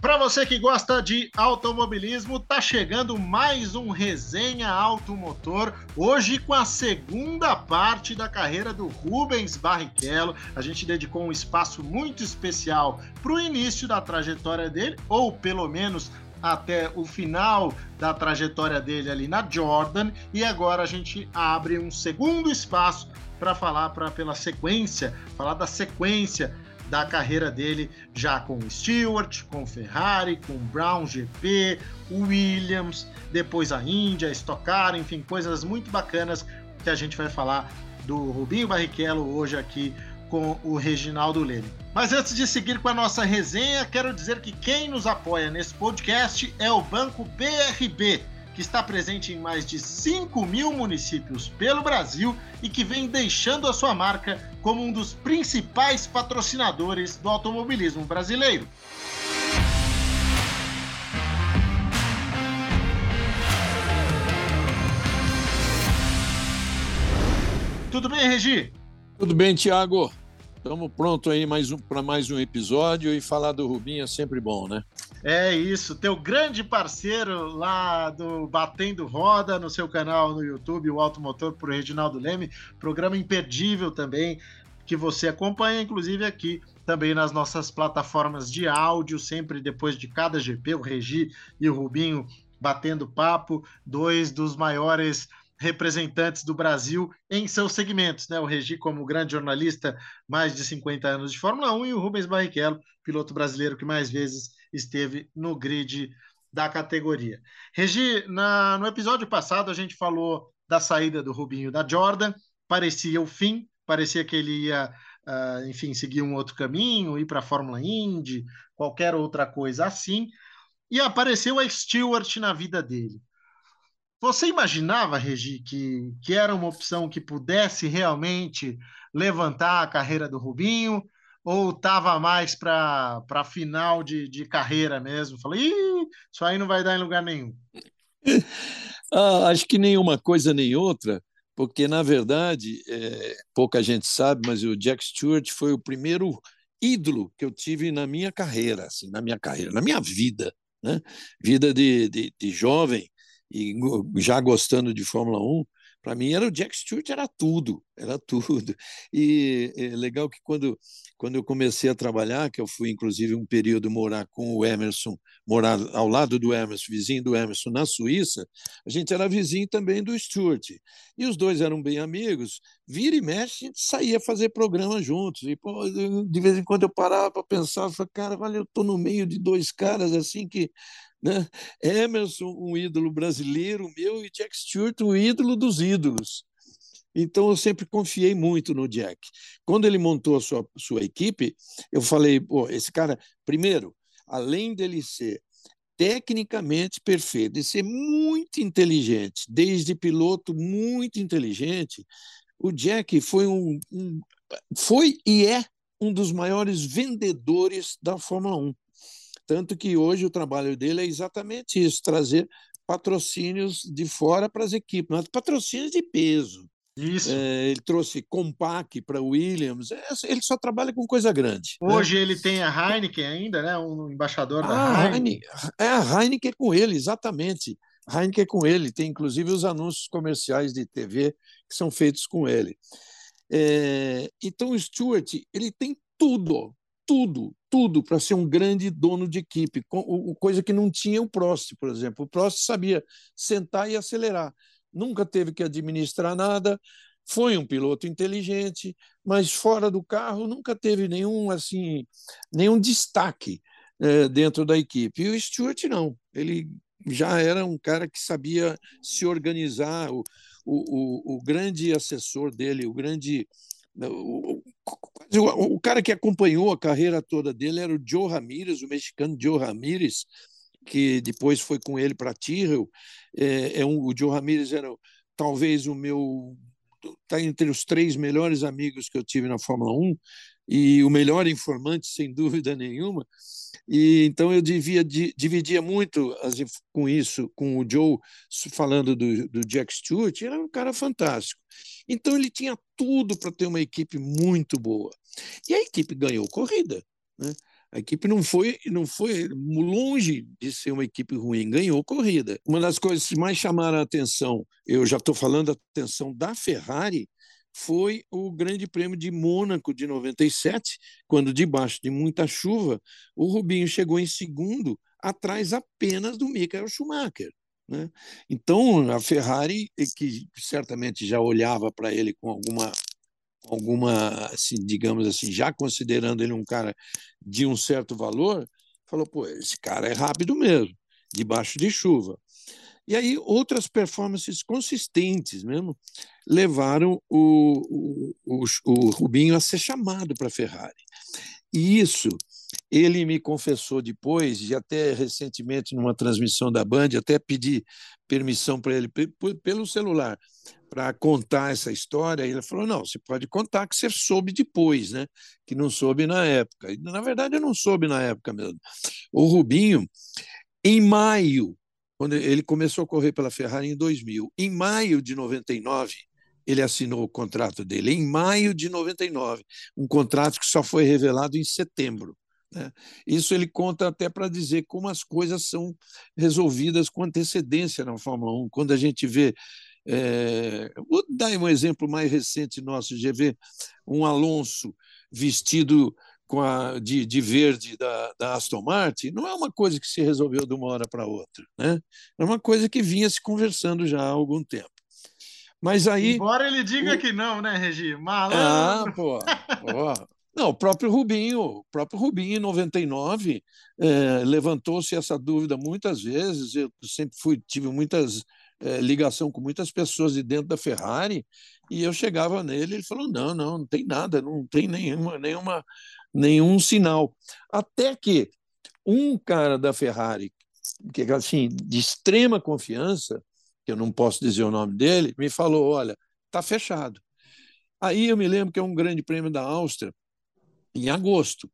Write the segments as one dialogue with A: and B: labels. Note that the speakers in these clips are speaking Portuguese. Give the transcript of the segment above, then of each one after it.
A: Para você que gosta de automobilismo, tá chegando mais um resenha automotor. Hoje com a segunda parte da carreira do Rubens Barrichello. A gente dedicou um espaço muito especial para o início da trajetória dele, ou pelo menos até o final da trajetória dele ali na Jordan. E agora a gente abre um segundo espaço para falar pra, pela sequência, falar da sequência da carreira dele já com Stewart, com Ferrari, com Brown GP, Williams, depois a Índia, Stock Car, enfim, coisas muito bacanas que a gente vai falar do Rubinho Barrichello hoje aqui com o Reginaldo Leme. Mas antes de seguir com a nossa resenha, quero dizer que quem nos apoia nesse podcast é o Banco BRB que está presente em mais de 5 mil municípios pelo Brasil e que vem deixando a sua marca como um dos principais patrocinadores do automobilismo brasileiro. Tudo bem, Regi?
B: Tudo bem, Tiago. Estamos prontos aí mais um, para mais um episódio e falar do Rubinho é sempre bom, né?
A: É isso, teu grande parceiro lá do Batendo Roda no seu canal no YouTube, o Automotor por Reginaldo Leme, programa imperdível também que você acompanha, inclusive aqui também nas nossas plataformas de áudio, sempre depois de cada GP, o Regi e o Rubinho batendo papo, dois dos maiores representantes do Brasil em seus segmentos, né? O Regi como grande jornalista, mais de 50 anos de Fórmula 1 e o Rubens Barrichello, piloto brasileiro que mais vezes esteve no grid da categoria. Regi, na, no episódio passado a gente falou da saída do Rubinho da Jordan, parecia o fim, parecia que ele ia, uh, enfim, seguir um outro caminho, ir para a Fórmula Indy, qualquer outra coisa assim, e apareceu a Stewart na vida dele. Você imaginava, Regi, que, que era uma opção que pudesse realmente levantar a carreira do Rubinho? Ou estava mais para final de, de carreira mesmo? Falei, isso aí não vai dar em lugar nenhum.
B: ah, acho que nenhuma coisa nem outra, porque, na verdade, é, pouca gente sabe, mas o Jack Stewart foi o primeiro ídolo que eu tive na minha carreira, assim, na minha carreira, na minha vida, né? Vida de, de, de jovem, e já gostando de Fórmula 1, para mim era o Jack Stewart era tudo, era tudo. E é legal que quando quando eu comecei a trabalhar, que eu fui inclusive um período morar com o Emerson, morar ao lado do Emerson, vizinho do Emerson na Suíça, a gente era vizinho também do Stewart. E os dois eram bem amigos. Vira e mexe, a gente saía fazer programa juntos. E pô, de vez em quando eu parava para pensar, falava, cara, olha, eu estou no meio de dois caras assim que né? Emerson, um ídolo brasileiro meu, e Jack Stewart, o ídolo dos ídolos. Então eu sempre confiei muito no Jack. Quando ele montou a sua, sua equipe, eu falei: pô, esse cara, primeiro, além dele ser tecnicamente perfeito e ser muito inteligente, desde piloto muito inteligente, o Jack foi um, um foi e é um dos maiores vendedores da Fórmula 1. Tanto que hoje o trabalho dele é exatamente isso: trazer patrocínios de fora para as equipes, mas patrocínios de peso.
A: Isso.
B: É, ele trouxe Compaq para Williams. É, ele só trabalha com coisa grande.
A: Né? Hoje né? ele tem a Heineken ainda, né? Um embaixador da
B: ah, Heineken. É a Heineken com ele, exatamente. Heineken é com ele. Tem inclusive os anúncios comerciais de TV que são feitos com ele. É, então o Stewart ele tem tudo tudo, tudo para ser um grande dono de equipe, coisa que não tinha o Prost, por exemplo. O Prost sabia sentar e acelerar, nunca teve que administrar nada, foi um piloto inteligente, mas fora do carro nunca teve nenhum assim, nenhum destaque é, dentro da equipe. E o Stewart não, ele já era um cara que sabia se organizar. O, o, o, o grande assessor dele, o grande o, cara que acompanhou a carreira toda dele era o Joe Ramirez, o mexicano Joe Ramirez, que depois foi com ele para Tyrrell. É, é um, o Joe Ramirez era talvez o meu está entre os três melhores amigos que eu tive na Fórmula 1 e o melhor informante, sem dúvida nenhuma. E então eu devia, dividia muito as, com isso, com o Joe falando do, do Jack Stewart, era um cara fantástico. Então ele tinha tudo para ter uma equipe muito boa. E a equipe ganhou corrida. Né? A equipe não foi, não foi longe de ser uma equipe ruim, ganhou corrida. Uma das coisas que mais chamaram a atenção, eu já estou falando a atenção da Ferrari, foi o Grande Prêmio de Mônaco de 97, quando, debaixo de muita chuva, o Rubinho chegou em segundo, atrás apenas do Michael Schumacher. Né? Então, a Ferrari, que certamente já olhava para ele com alguma alguma, assim, digamos assim, já considerando ele um cara de um certo valor, falou, pô, esse cara é rápido mesmo, debaixo de chuva. E aí outras performances consistentes mesmo levaram o, o, o, o Rubinho a ser chamado para a Ferrari. E isso ele me confessou depois, e até recentemente numa transmissão da Band, até pedi permissão para ele pelo celular para contar essa história. Ele falou: não, você pode contar que você soube depois, né? Que não soube na época. E, na verdade, eu não soube na época mesmo. O Rubinho, em maio, quando ele começou a correr pela Ferrari em 2000, em maio de 99, ele assinou o contrato dele. Em maio de 99, um contrato que só foi revelado em setembro. Né? Isso ele conta até para dizer como as coisas são resolvidas com antecedência na Fórmula 1. Quando a gente vê. É... Vou dar um exemplo mais recente nosso, ver um Alonso vestido com a, de, de verde da, da, Aston Martin, não é uma coisa que se resolveu de uma hora para outra. Né? É uma coisa que vinha se conversando já há algum tempo. Mas aí.
A: Embora ele diga o... que não, né, Regi? Malandro.
B: Ah, pô. pô. Não, o próprio Rubinho, o próprio Rubinho, em 99, é, levantou-se essa dúvida muitas vezes. Eu sempre fui, tive muitas é, ligação com muitas pessoas de dentro da Ferrari, e eu chegava nele, ele falou: não, não, não tem nada, não tem nenhuma, nenhuma, nenhum sinal. Até que um cara da Ferrari, que assim, de extrema confiança, que eu não posso dizer o nome dele, me falou: olha, está fechado. Aí eu me lembro que é um grande prêmio da Áustria, em agosto.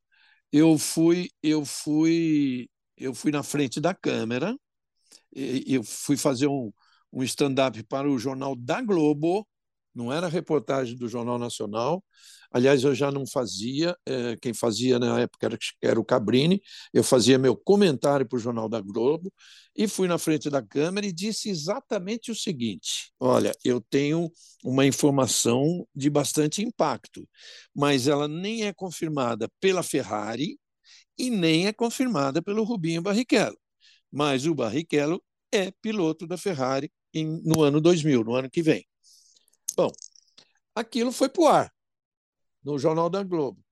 B: Eu fui, eu fui, eu fui na frente da câmera, eu fui fazer um, um stand-up para o jornal da Globo, não era reportagem do Jornal Nacional. Aliás, eu já não fazia, é, quem fazia na época era, era o Cabrini, eu fazia meu comentário para o Jornal da Globo e fui na frente da câmera e disse exatamente o seguinte: olha, eu tenho uma informação de bastante impacto, mas ela nem é confirmada pela Ferrari e nem é confirmada pelo Rubinho Barrichello. Mas o Barrichello é piloto da Ferrari em, no ano 2000, no ano que vem. Bom, aquilo foi para o ar, no Jornal da Globo.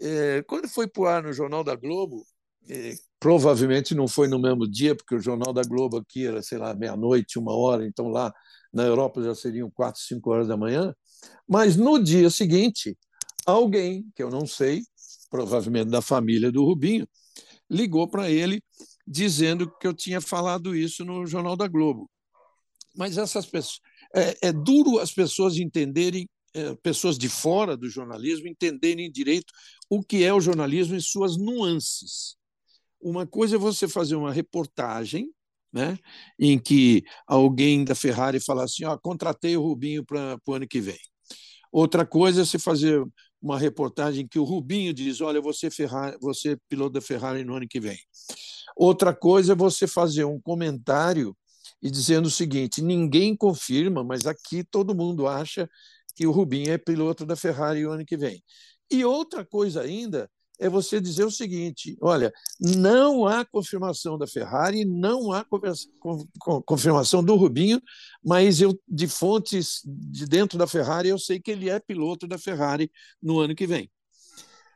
B: É, quando foi para o ar no Jornal da Globo, é, provavelmente não foi no mesmo dia, porque o Jornal da Globo aqui era, sei lá, meia-noite, uma hora, então lá na Europa já seriam quatro, cinco horas da manhã. Mas no dia seguinte, alguém, que eu não sei, provavelmente da família do Rubinho, ligou para ele dizendo que eu tinha falado isso no Jornal da Globo. Mas essas pessoas, é, é duro as pessoas entenderem, pessoas de fora do jornalismo, entenderem direito o que é o jornalismo e suas nuances. Uma coisa é você fazer uma reportagem né, em que alguém da Ferrari fala assim: ó, contratei o Rubinho para o ano que vem. Outra coisa é você fazer uma reportagem que o Rubinho diz: olha, você, Ferrari, você piloto da Ferrari no ano que vem. Outra coisa é você fazer um comentário e dizendo o seguinte: ninguém confirma, mas aqui todo mundo acha que o Rubinho é piloto da Ferrari o ano que vem. E outra coisa ainda é você dizer o seguinte: olha, não há confirmação da Ferrari, não há confirmação do Rubinho, mas eu, de fontes de dentro da Ferrari, eu sei que ele é piloto da Ferrari no ano que vem.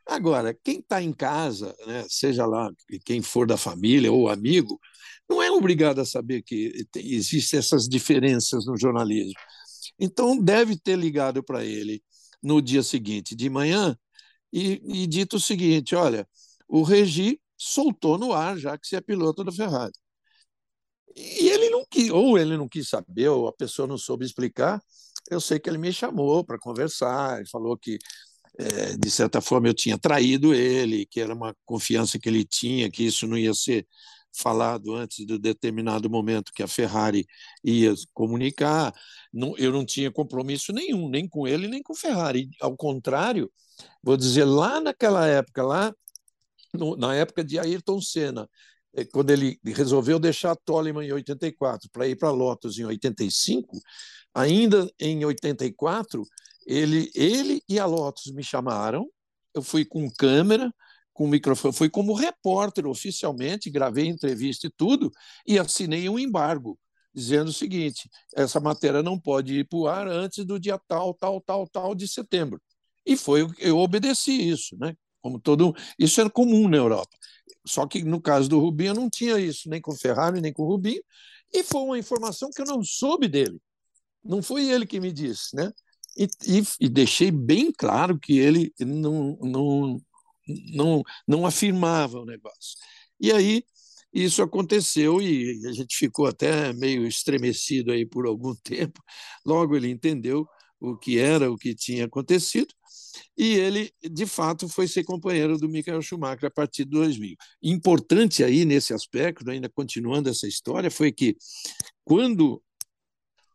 B: Agora, quem está em casa, né, seja lá quem for da família ou amigo, não é obrigado a saber que existem essas diferenças no jornalismo. Então, deve ter ligado para ele no dia seguinte, de manhã, e, e, dito o seguinte: olha, o Regi soltou no ar, já que você é piloto da Ferrari. E ele não quis, ou ele não quis saber, ou a pessoa não soube explicar. Eu sei que ele me chamou para conversar, ele falou que é, de certa forma eu tinha traído ele, que era uma confiança que ele tinha, que isso não ia ser falado antes de determinado momento que a Ferrari ia comunicar. Não, eu não tinha compromisso nenhum, nem com ele, nem com a Ferrari. Ao contrário, vou dizer, lá naquela época, lá no, na época de Ayrton Senna, é, quando ele resolveu deixar Toleman em 84 para ir para Lotus em 85, ainda em 84, ele, ele e a Lotus me chamaram, eu fui com câmera, com microfone, fui como repórter oficialmente, gravei entrevista e tudo, e assinei um embargo dizendo o seguinte: essa matéria não pode ir para o ar antes do dia tal, tal, tal, tal de setembro. E foi eu obedeci isso, né? Como todo isso era comum na Europa. Só que no caso do Rubinho eu não tinha isso, nem com o Ferrari, nem com o Rubinho, e foi uma informação que eu não soube dele. Não foi ele que me disse, né? E, e, e deixei bem claro que ele não, não, não, não afirmava o negócio. E aí isso aconteceu e a gente ficou até meio estremecido aí por algum tempo. Logo ele entendeu o que era, o que tinha acontecido, e ele, de fato, foi ser companheiro do Michael Schumacher a partir de 2000. Importante aí nesse aspecto, ainda continuando essa história, foi que quando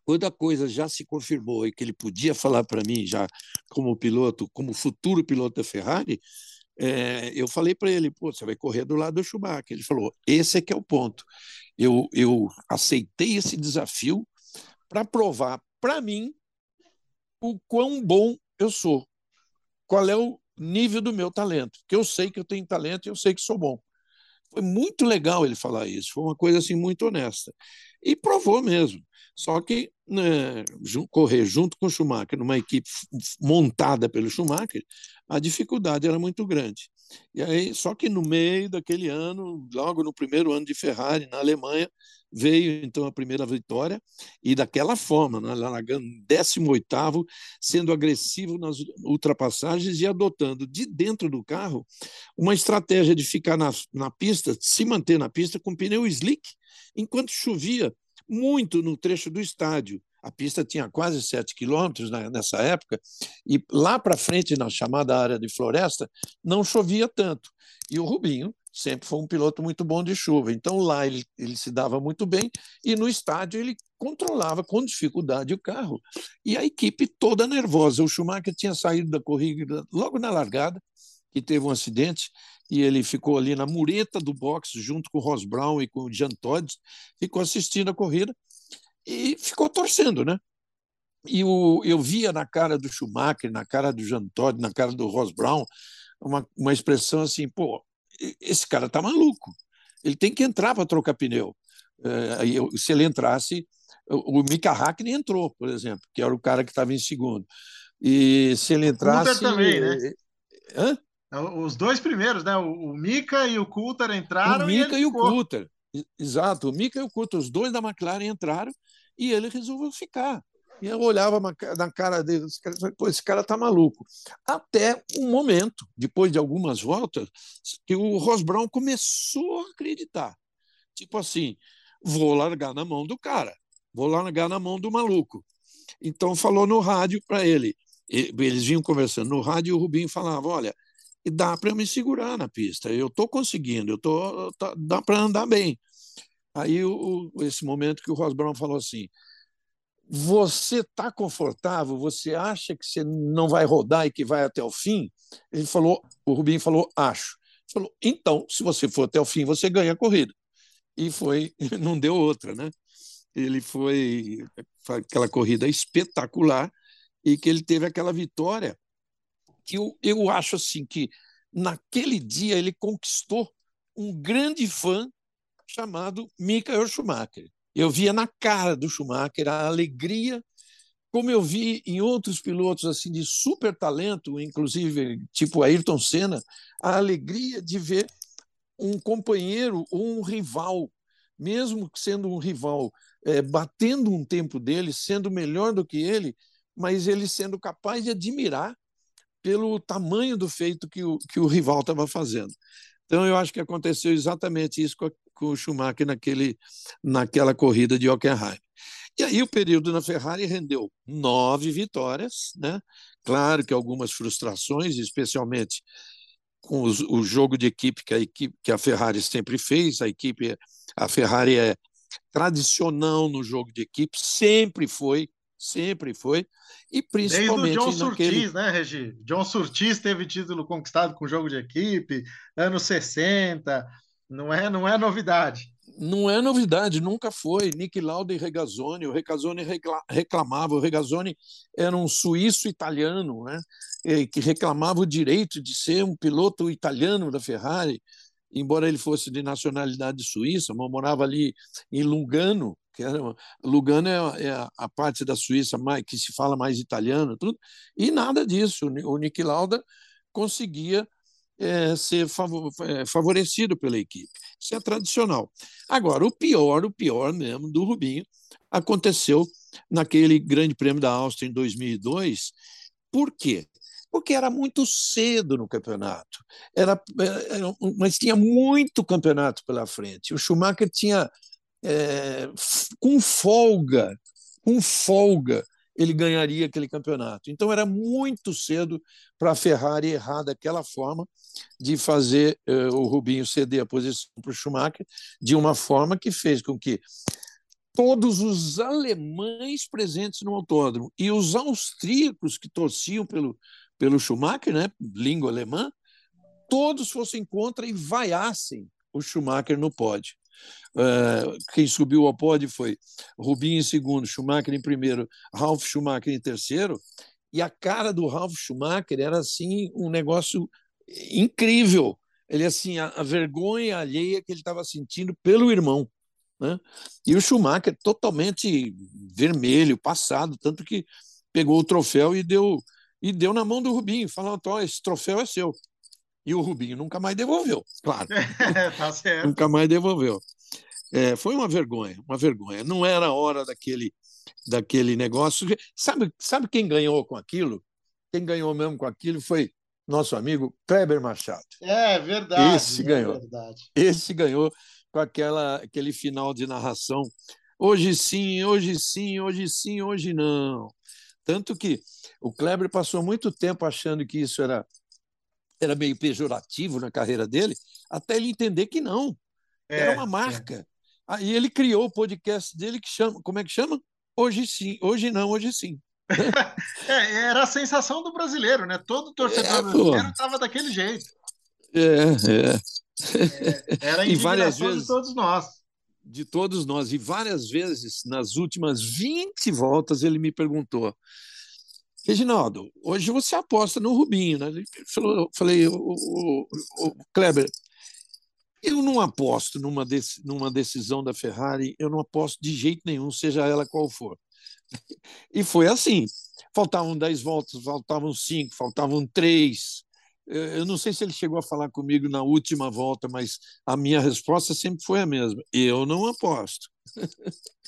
B: quando a coisa já se confirmou e que ele podia falar para mim já como piloto, como futuro piloto da Ferrari, é, eu falei para ele, pô, você vai correr do lado do Schumacher. Ele falou, esse é que é o ponto. Eu, eu aceitei esse desafio para provar para mim o quão bom eu sou, qual é o nível do meu talento, que eu sei que eu tenho talento e eu sei que sou bom. Foi muito legal ele falar isso, foi uma coisa assim muito honesta. E provou mesmo. Só que né, correr junto com o Schumacher, numa equipe montada pelo Schumacher, a dificuldade era muito grande. E aí, só que no meio daquele ano, logo no primeiro ano de Ferrari, na Alemanha, veio então a primeira vitória, e daquela forma, né, largando 18, sendo agressivo nas ultrapassagens e adotando de dentro do carro uma estratégia de ficar na, na pista, se manter na pista com pneu slick, enquanto chovia muito no trecho do estádio. A pista tinha quase 7 quilômetros nessa época, e lá para frente, na chamada área de floresta, não chovia tanto. E o Rubinho sempre foi um piloto muito bom de chuva. Então lá ele, ele se dava muito bem, e no estádio ele controlava com dificuldade o carro. E a equipe toda nervosa. O Schumacher tinha saído da corrida logo na largada, que teve um acidente, e ele ficou ali na mureta do boxe, junto com o Ross Brown e com o Jean Todt, ficou assistindo a corrida e ficou torcendo, né? E o, eu via na cara do Schumacher, na cara do Jean Todt, na cara do Ross Brown, uma, uma expressão assim, pô, esse cara tá maluco, ele tem que entrar para trocar pneu. É, se ele entrasse, o, Mika Hakkinen entrou, por exemplo, que era o cara que estava em segundo. E se ele entrasse...
A: O também, né? Hã? Os dois primeiros, né? O, Mika e o Coulter entraram.
B: O Mika e, e o Coulter. Exato, o Mika e o Coulter, os dois da McLaren entraram e ele resolveu ficar. E eu olhava na cara dele, esse cara tá maluco. Até um momento, depois de algumas voltas, que o Ross Brown começou a acreditar. Tipo assim, vou largar na mão do cara, vou largar na mão do maluco. Então falou no rádio para ele. Eles vinham conversando no rádio e o Rubinho falava: Olha, dá para me segurar na pista. Eu estou conseguindo, eu tô, tá, dá para andar bem. Aí o, esse momento que o Ross Brown falou assim: você está confortável? Você acha que você não vai rodar e que vai até o fim? Ele falou, o Rubinho falou, acho. Ele falou, então, se você for até o fim, você ganha a corrida. E foi, não deu outra, né? Ele foi aquela corrida espetacular e que ele teve aquela vitória que eu, eu acho assim que naquele dia ele conquistou um grande fã chamado Michael Schumacher. Eu via na cara do Schumacher a alegria, como eu vi em outros pilotos assim de super talento, inclusive tipo Ayrton Senna, a alegria de ver um companheiro ou um rival, mesmo sendo um rival, é, batendo um tempo dele, sendo melhor do que ele, mas ele sendo capaz de admirar pelo tamanho do feito que o, que o rival estava fazendo. Então, eu acho que aconteceu exatamente isso com, a, com o Schumacher naquele, naquela corrida de Hockenheim. E aí o período na Ferrari rendeu nove vitórias, né? Claro que algumas frustrações, especialmente com os, o jogo de equipe que a equipe que a Ferrari sempre fez. A equipe, a Ferrari é tradicional no jogo de equipe, sempre foi sempre foi. E principalmente. Desde
A: o John
B: naquele...
A: Surtis, né, Regi? John Surtis teve título conquistado com jogo de equipe, anos 60. Não é, não é novidade.
B: Não é novidade, nunca foi. Nick Lauda e Regazzoni. O Regazzoni reclamava. O Regazzoni era um suíço italiano, né? que reclamava o direito de ser um piloto italiano da Ferrari, embora ele fosse de nacionalidade suíça, mas morava ali em Lugano, que era Lugano é, é a parte da Suíça mais, que se fala mais italiano, tudo. E nada disso. O Nick Lauda conseguia é, ser é, favorecido pela equipe. Isso é tradicional. Agora, o pior, o pior mesmo do Rubinho aconteceu naquele Grande Prêmio da Áustria em 2002. Por quê? Porque era muito cedo no campeonato, era, era mas tinha muito campeonato pela frente. O Schumacher tinha, é, com folga, com folga, ele ganharia aquele campeonato. Então era muito cedo para a Ferrari errar daquela forma de fazer uh, o Rubinho ceder a posição para o Schumacher de uma forma que fez com que todos os alemães presentes no autódromo e os austríacos que torciam pelo, pelo Schumacher, né, língua alemã, todos fossem contra e vaiassem o Schumacher no pódio. Uh, quem subiu ao pódio foi Rubinho em segundo, Schumacher em primeiro, Ralf Schumacher em terceiro. E a cara do Ralf Schumacher era assim um negócio incrível. Ele assim a, a vergonha alheia que ele estava sentindo pelo irmão, né? E o Schumacher totalmente vermelho, passado, tanto que pegou o troféu e deu e deu na mão do Rubinho, falando: "Ó, esse troféu é seu". E o Rubinho nunca mais devolveu, claro.
A: tá certo.
B: nunca mais devolveu. É, foi uma vergonha, uma vergonha. Não era a hora daquele, daquele negócio. Sabe, sabe quem ganhou com aquilo? Quem ganhou mesmo com aquilo foi nosso amigo Kleber Machado.
A: É verdade.
B: Esse é ganhou. Verdade. Esse ganhou com aquela, aquele final de narração. Hoje sim, hoje sim, hoje sim, hoje não. Tanto que o Kleber passou muito tempo achando que isso era era meio pejorativo na carreira dele, até ele entender que não. É, era uma marca. É. Aí ele criou o podcast dele que chama, como é que chama? Hoje sim, hoje não, hoje sim.
A: é, era a sensação do brasileiro, né? Todo torcedor é, brasileiro estava daquele jeito.
B: É, é.
A: é era a e várias vezes, de todos nós.
B: De todos nós. E várias vezes, nas últimas 20 voltas, ele me perguntou: Reginaldo, hoje você aposta no Rubinho, né? Ele falou, falei, o, o, o, Kleber, eu não aposto numa, numa decisão da Ferrari, eu não aposto de jeito nenhum, seja ela qual for. E foi assim. Faltavam 10 voltas, faltavam 5, faltavam 3. Eu não sei se ele chegou a falar comigo na última volta, mas a minha resposta sempre foi a mesma. Eu não aposto.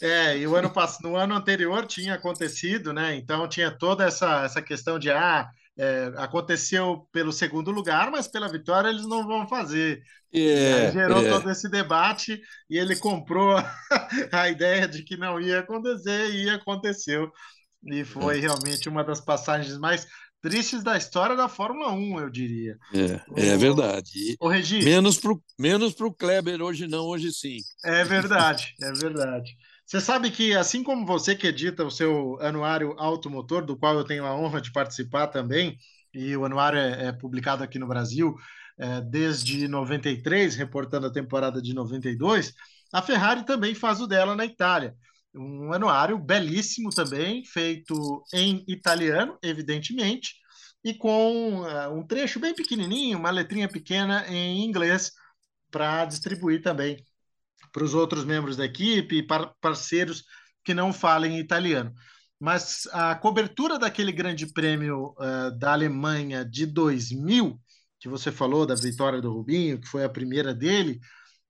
A: É, e o ano no ano anterior tinha acontecido, né? Então tinha toda essa, essa questão de ah, é, aconteceu pelo segundo lugar, mas pela vitória eles não vão fazer. É, gerou é. todo esse debate e ele comprou a ideia de que não ia acontecer e aconteceu. E foi é. realmente uma das passagens mais tristes da história da Fórmula 1, eu diria.
B: É, é verdade.
A: O Regi,
B: menos para o menos pro Kleber, hoje não, hoje sim.
A: É verdade, é verdade. Você sabe que, assim como você que edita o seu anuário automotor, do qual eu tenho a honra de participar também, e o anuário é, é publicado aqui no Brasil é, desde 93, reportando a temporada de 92, a Ferrari também faz o dela na Itália. Um anuário belíssimo também, feito em italiano, evidentemente, e com uh, um trecho bem pequenininho, uma letrinha pequena em inglês, para distribuir também para os outros membros da equipe e para parceiros que não falem italiano. Mas a cobertura daquele grande prêmio uh, da Alemanha de 2000, que você falou da vitória do Rubinho, que foi a primeira dele,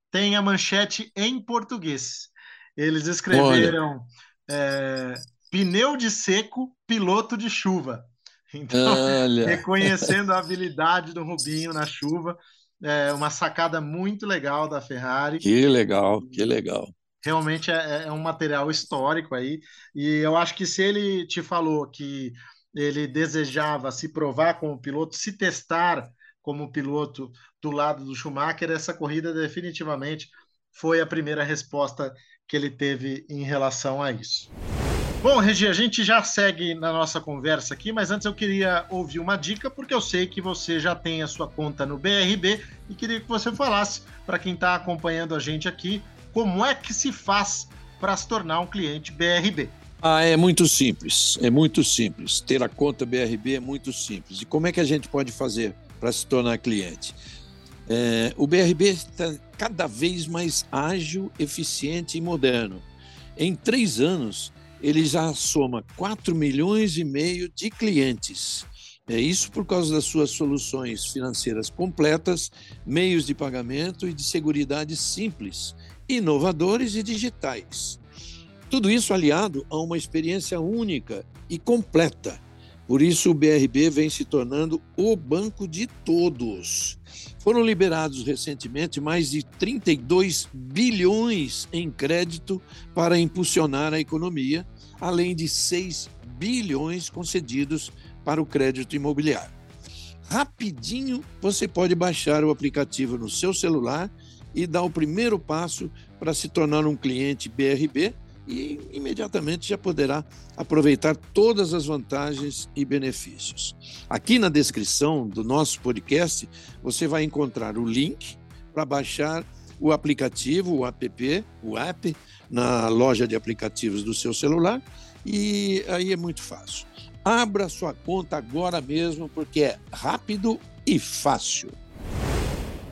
A: tem a manchete em português. Eles escreveram é, pneu de seco, piloto de chuva. Então, Olha. reconhecendo a habilidade do Rubinho na chuva, é uma sacada muito legal da Ferrari.
B: Que legal, que legal.
A: Realmente é, é um material histórico aí, e eu acho que se ele te falou que ele desejava se provar como piloto, se testar como piloto do lado do Schumacher, essa corrida definitivamente foi a primeira resposta que ele teve em relação a isso. Bom, Regi, a gente já segue na nossa conversa aqui, mas antes eu queria ouvir uma dica, porque eu sei que você já tem a sua conta no BRB e queria que você falasse para quem está acompanhando a gente aqui como é que se faz para se tornar um cliente BRB.
B: Ah, é muito simples, é muito simples. Ter a conta BRB é muito simples. E como é que a gente pode fazer para se tornar cliente? É, o BRB está cada vez mais ágil, eficiente e moderno. Em três anos, ele já soma 4 milhões e meio de clientes. É isso por causa das suas soluções financeiras completas, meios de pagamento e de seguridade simples, inovadores e digitais. Tudo isso aliado a uma experiência única e completa. Por isso, o BRB vem se tornando o banco de todos. Foram liberados recentemente mais de 32 bilhões em crédito para impulsionar a economia, além de 6 bilhões concedidos para o crédito imobiliário. Rapidinho você pode baixar o aplicativo no seu celular e dar o primeiro passo para se tornar um cliente BRB e imediatamente já poderá aproveitar todas as vantagens e benefícios. Aqui na descrição do nosso podcast, você vai encontrar o link para baixar o aplicativo, o app, o app, na loja de aplicativos do seu celular e aí é muito fácil. Abra sua conta agora mesmo, porque é rápido e fácil.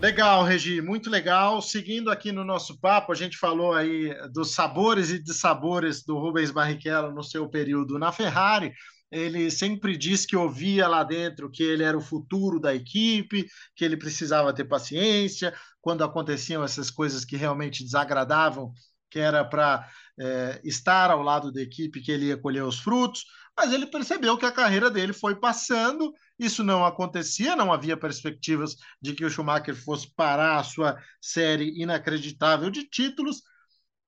A: Legal, Regi, muito legal. Seguindo aqui no nosso papo, a gente falou aí dos sabores e dissabores do Rubens Barrichello no seu período na Ferrari. Ele sempre disse que ouvia lá dentro que ele era o futuro da equipe, que ele precisava ter paciência quando aconteciam essas coisas que realmente desagradavam, que era para é, estar ao lado da equipe que ele ia colher os frutos. Mas ele percebeu que a carreira dele foi passando isso não acontecia, não havia perspectivas de que o Schumacher fosse parar a sua série inacreditável de títulos.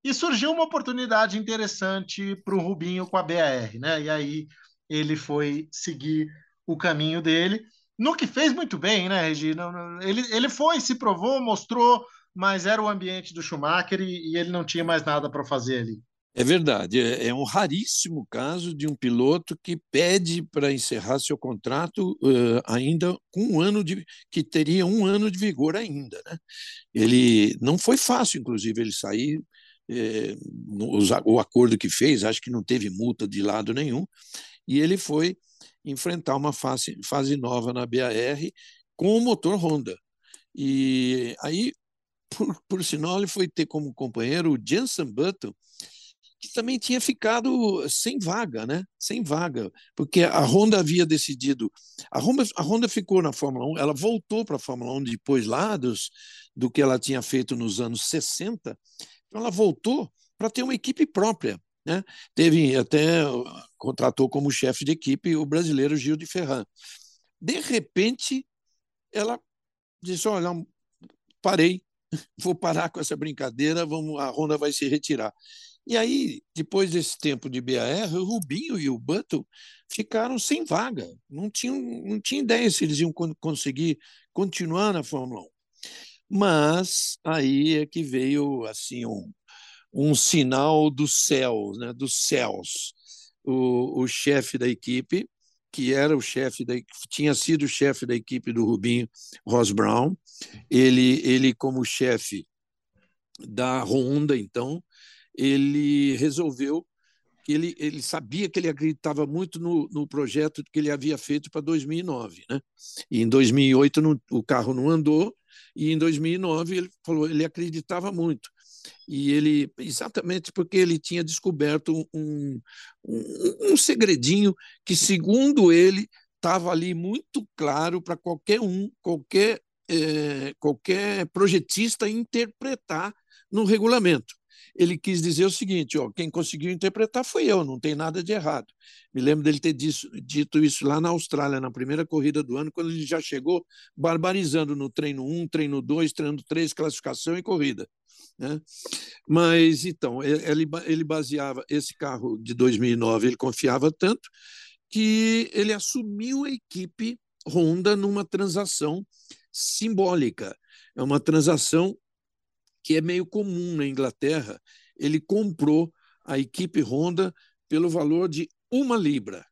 A: E surgiu uma oportunidade interessante para o Rubinho com a BAR, né? E aí ele foi seguir o caminho dele, no que fez muito bem, né, Regina? Ele, ele foi, se provou, mostrou, mas era o ambiente do Schumacher e, e ele não tinha mais nada para fazer ali.
B: É verdade, é, é um raríssimo caso de um piloto que pede para encerrar seu contrato uh, ainda com um ano de que teria um ano de vigor ainda, né? Ele não foi fácil, inclusive, ele sair no, o acordo que fez, acho que não teve multa de lado nenhum, e ele foi enfrentar uma fase, fase nova na BAR com o motor Honda. E aí, por, por sinal, ele foi ter como companheiro o Jensen Button, que também tinha ficado sem vaga, né? Sem vaga, porque a Honda havia decidido. A Honda, a Honda ficou na Fórmula 1, ela voltou para a Fórmula 1 depois lá dos, do que ela tinha feito nos anos 60. Então ela voltou para ter uma equipe própria. Né? Teve até contratou como chefe de equipe o brasileiro Gil de Ferran. De repente, ela disse: Olha, parei, vou parar com essa brincadeira, vamos, a Honda vai se retirar. E aí, depois desse tempo de BAR, o Rubinho e o Button ficaram sem vaga. Não tinham, não tinha ideia se eles iam conseguir continuar na Fórmula 1. Mas aí é que veio assim um, um sinal dos céus, né, dos céus. O, o chefe da equipe, que era o chefe da tinha sido o chefe da equipe do Rubinho, Ross Brown, ele, ele como chefe da Honda, então, ele resolveu ele, ele sabia que ele acreditava muito no, no projeto que ele havia feito para 2009, né? E em 2008 não, o carro não andou e em 2009 ele falou ele acreditava muito e ele exatamente porque ele tinha descoberto um, um, um segredinho que segundo ele estava ali muito claro para qualquer um qualquer é, qualquer projetista interpretar no regulamento ele quis dizer o seguinte: ó, quem conseguiu interpretar foi eu, não tem nada de errado. Me lembro dele ter disso, dito isso lá na Austrália, na primeira corrida do ano, quando ele já chegou barbarizando no treino 1, treino 2, treino 3, classificação e corrida. Né? Mas então, ele, ele baseava esse carro de 2009, ele confiava tanto que ele assumiu a equipe Honda numa transação simbólica. É uma transação que é meio comum na Inglaterra, ele comprou a equipe Honda pelo valor de uma libra.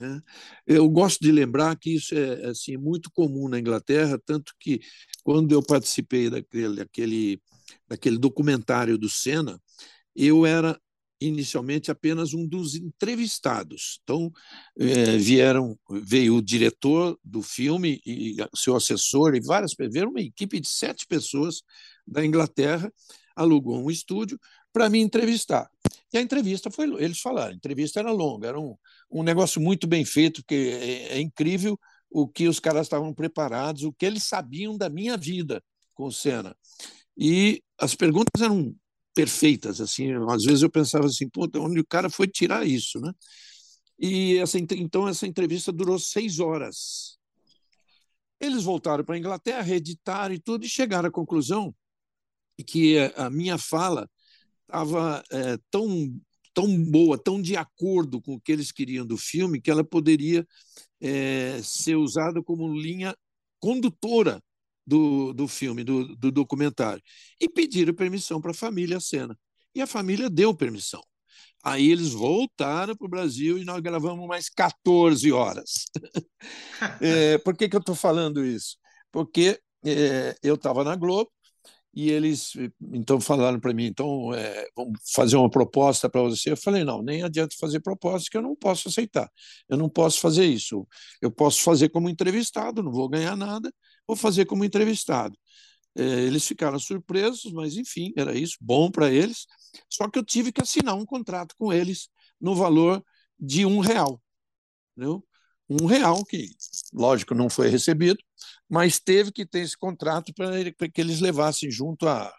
B: Né? Eu gosto de lembrar que isso é assim, muito comum na Inglaterra, tanto que quando eu participei daquele, daquele, daquele documentário do Senna, eu era inicialmente apenas um dos entrevistados. Então é, vieram, veio o diretor do filme e seu assessor e várias veio uma equipe de sete pessoas da Inglaterra alugou um estúdio para me entrevistar. E a entrevista foi, eles falaram, a entrevista era longa, era um, um negócio muito bem feito, porque é, é incrível o que os caras estavam preparados, o que eles sabiam da minha vida com o Senna. E as perguntas eram perfeitas, assim, às vezes eu pensava assim, onde o cara foi tirar isso, né? E essa, então essa entrevista durou seis horas. Eles voltaram para a Inglaterra, editaram e tudo, e chegaram à conclusão que a minha fala estava é, tão tão boa, tão de acordo com o que eles queriam do filme, que ela poderia é, ser usada como linha condutora do, do filme, do, do documentário. E pediram permissão para a família a cena. E a família deu permissão. Aí eles voltaram para o Brasil e nós gravamos mais 14 horas. é, por que, que eu estou falando isso? Porque é, eu estava na Globo, e eles então falaram para mim, então é, vamos fazer uma proposta para você. Eu falei, não, nem adianta fazer proposta que eu não posso aceitar. Eu não posso fazer isso. Eu posso fazer como entrevistado, não vou ganhar nada, vou fazer como entrevistado. É, eles ficaram surpresos, mas enfim, era isso, bom para eles. Só que eu tive que assinar um contrato com eles no valor de um real. Entendeu? Um real, que, lógico, não foi recebido, mas teve que ter esse contrato para que eles levassem junto a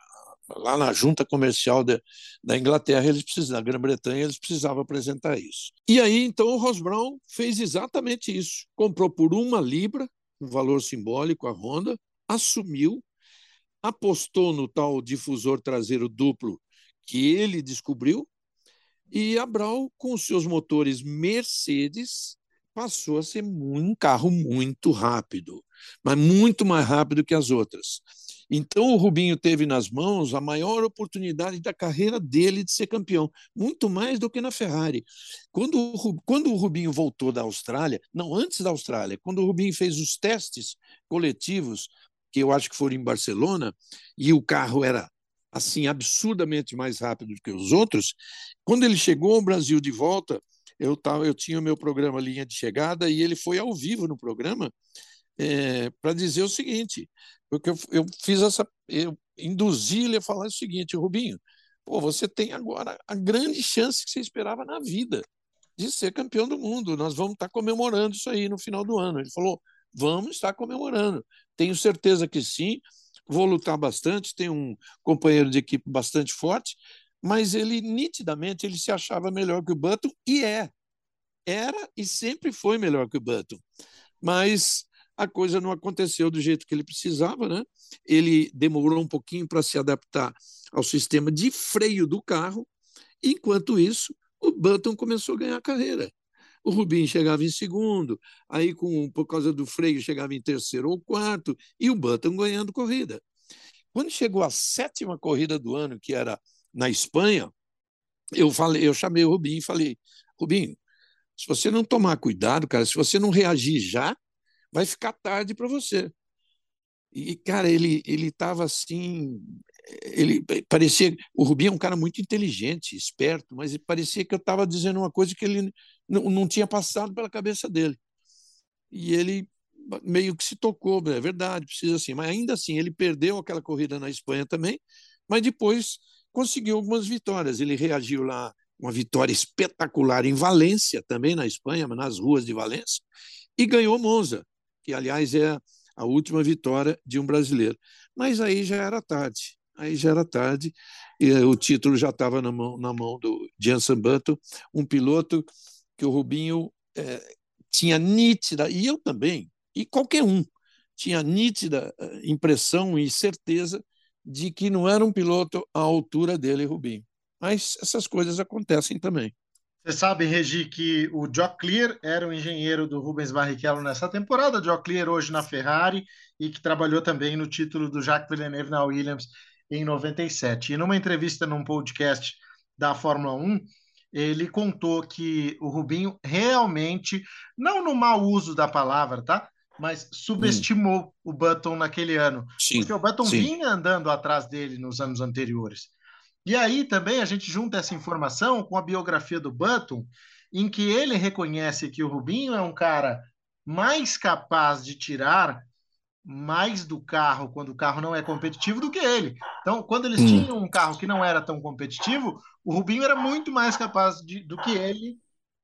B: lá na junta comercial de, da Inglaterra, eles precisavam, da Grã-Bretanha, eles precisavam apresentar isso. E aí, então, o Ross Brown fez exatamente isso. Comprou por uma libra, um valor simbólico, a Honda, assumiu, apostou no tal difusor traseiro duplo que ele descobriu, e a Brown, com seus motores Mercedes, passou a ser um carro muito rápido, mas muito mais rápido que as outras. Então o Rubinho teve nas mãos a maior oportunidade da carreira dele de ser campeão, muito mais do que na Ferrari. Quando o, quando o Rubinho voltou da Austrália, não antes da Austrália, quando o Rubinho fez os testes coletivos, que eu acho que foram em Barcelona, e o carro era assim absurdamente mais rápido do que os outros, quando ele chegou ao Brasil de volta, eu, tava, eu tinha o meu programa Linha de Chegada e ele foi ao vivo no programa é, para dizer o seguinte, porque eu, eu fiz essa, eu induzi ele a falar o seguinte, Rubinho, pô, você tem agora a grande chance que você esperava na vida de ser campeão do mundo. Nós vamos estar comemorando isso aí no final do ano. Ele falou, vamos estar comemorando. Tenho certeza que sim. Vou lutar bastante. Tenho um companheiro de equipe bastante forte mas ele nitidamente ele se achava melhor que o Button e é. Era e sempre foi melhor que o Button. Mas a coisa não aconteceu do jeito que ele precisava, né? Ele demorou um pouquinho para se adaptar ao sistema de freio do carro. Enquanto isso, o Button começou a ganhar carreira. O Rubinho chegava em segundo, aí com por causa do freio chegava em terceiro ou quarto e o Button ganhando corrida. Quando chegou a sétima corrida do ano, que era na Espanha, eu falei, eu chamei o Rubinho e falei, Rubinho, se você não tomar cuidado, cara, se você não reagir já, vai ficar tarde para você. E, cara, ele ele estava assim, ele parecia, o Rubinho é um cara muito inteligente, esperto, mas parecia que eu estava dizendo uma coisa que ele não, não tinha passado pela cabeça dele. E ele meio que se tocou, é verdade, precisa assim, mas ainda assim ele perdeu aquela corrida na Espanha também, mas depois conseguiu algumas vitórias. Ele reagiu lá, uma vitória espetacular em Valência, também na Espanha, nas ruas de Valência, e ganhou Monza, que, aliás, é a última vitória de um brasileiro. Mas aí já era tarde. Aí já era tarde, e o título já estava na mão, na mão do Jenson Button, um piloto que o Rubinho é, tinha nítida, e eu também, e qualquer um, tinha nítida eh, impressão e certeza de que não era um piloto à altura dele, Rubinho. Mas essas coisas acontecem também.
A: Você sabe, Regi, que o Jock Clear era o engenheiro do Rubens Barrichello nessa temporada, Jock Clear hoje na Ferrari e que trabalhou também no título do Jacques Villeneuve na Williams em 97. E numa entrevista num podcast da Fórmula 1, ele contou que o Rubinho realmente, não no mau uso da palavra, tá? Mas subestimou hum. o Button naquele ano. Sim, porque o Button sim. vinha andando atrás dele nos anos anteriores. E aí também a gente junta essa informação com a biografia do Button, em que ele reconhece que o Rubinho é um cara mais capaz de tirar mais do carro quando o carro não é competitivo do que ele. Então, quando eles hum. tinham um carro que não era tão competitivo, o Rubinho era muito mais capaz de, do que ele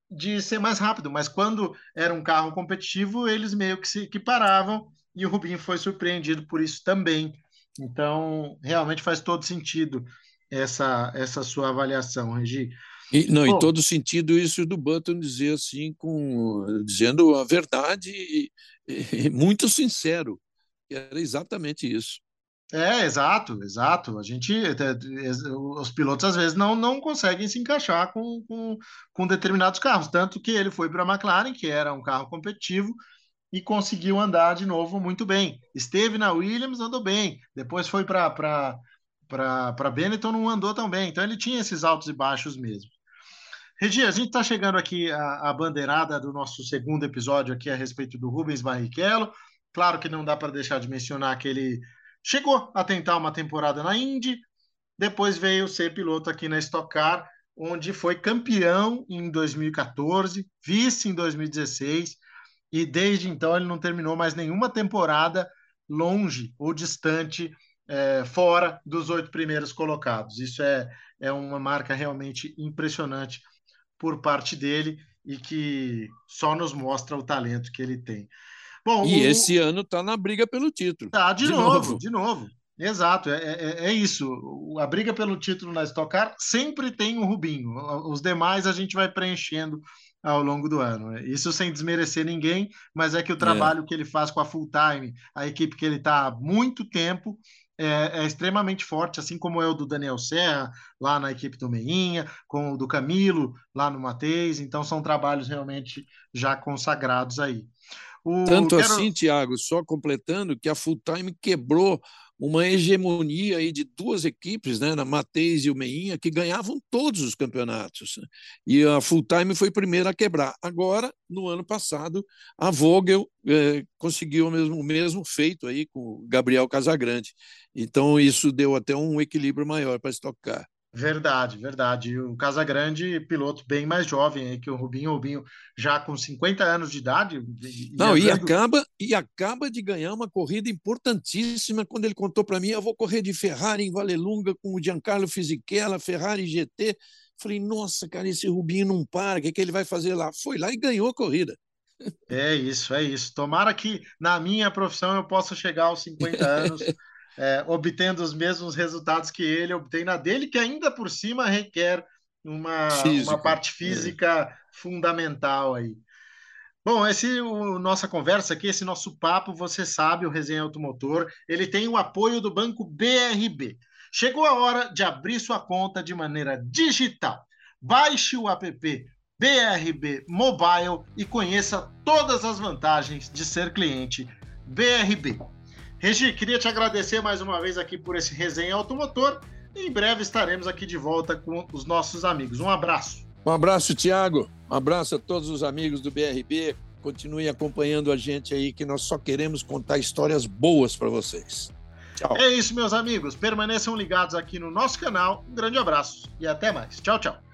A: de ser mais rápido. Mas quando era um carro competitivo, eles meio que se equiparavam e o Rubinho foi surpreendido por isso também. Então, realmente faz todo sentido essa, essa sua avaliação, Regi.
B: E, não, Bom, em todo sentido, isso do Button dizer assim, com, dizendo a verdade e, e muito sincero. Era exatamente isso.
A: É, exato, exato. A gente, os pilotos às vezes não, não conseguem se encaixar com, com, com determinados carros. Tanto que ele foi para a McLaren, que era um carro competitivo, e conseguiu andar de novo muito bem. Esteve na Williams, andou bem. Depois foi para para Benetton, não andou tão bem. Então ele tinha esses altos e baixos mesmo. Regi, a gente está chegando aqui à, à bandeirada do nosso segundo episódio aqui a respeito do Rubens Barrichello. Claro que não dá para deixar de mencionar que ele chegou a tentar uma temporada na Indy, depois veio ser piloto aqui na Stock Car, onde foi campeão em 2014, vice em 2016, e desde então ele não terminou mais nenhuma temporada longe ou distante, é, fora dos oito primeiros colocados. Isso é, é uma marca realmente impressionante por parte dele e que só nos mostra o talento que ele tem.
B: Bom, e o... esse ano está na briga pelo título.
A: Tá, de, de novo, novo, de novo. Exato, é, é, é, isso. A briga pelo título na Stock Car sempre tem o Rubinho. Os demais a gente vai preenchendo ao longo do ano. Isso sem desmerecer ninguém, mas é que o trabalho é. que ele faz com a full time, a equipe que ele está há muito tempo, é, é, extremamente forte, assim como é o do Daniel Serra, lá na equipe do Meinha, com o do Camilo, lá no Mateis. Então, são trabalhos realmente já consagrados aí.
B: O, Tanto quero... assim, Tiago, só completando, que a Full Time quebrou uma hegemonia aí de duas equipes, né, na Mateis e o Meinha, que ganhavam todos os campeonatos. Né? E a Full Time foi a primeira a quebrar. Agora, no ano passado, a Vogel eh, conseguiu o mesmo, o mesmo feito aí com o Gabriel Casagrande. Então, isso deu até um equilíbrio maior para estocar.
A: Verdade, verdade. O Casagrande, piloto bem mais jovem aí que o Rubinho, o Rubinho já com 50 anos de idade.
B: E Não, e acaba, e acaba de ganhar uma corrida importantíssima quando ele contou para mim: eu vou correr de Ferrari em Valelunga com o Giancarlo Fisichella, Ferrari GT. Falei, nossa, cara, esse Rubinho não para, o que, é que ele vai fazer lá? Foi lá e ganhou a corrida.
A: É isso, é isso. Tomara que na minha profissão eu possa chegar aos 50 anos é, obtendo os mesmos resultados que ele obtém na dele, que ainda por cima requer uma, uma parte é. física é. fundamental aí. Bom, esse o nossa conversa aqui, esse nosso papo, você sabe, o Resenha Automotor, ele tem o apoio do Banco BRB. Chegou a hora de abrir sua conta de maneira digital. Baixe o app BRB Mobile e conheça todas as vantagens de ser cliente BRB. Regi, queria te agradecer mais uma vez aqui por esse resenha automotor. E em breve estaremos aqui de volta com os nossos amigos. Um abraço.
B: Um abraço, Tiago. Um abraço a todos os amigos do BRB. Continue acompanhando a gente aí, que nós só queremos contar histórias boas para vocês.
A: Tchau. É isso, meus amigos. Permaneçam ligados aqui no nosso canal. Um grande abraço e até mais. Tchau, tchau.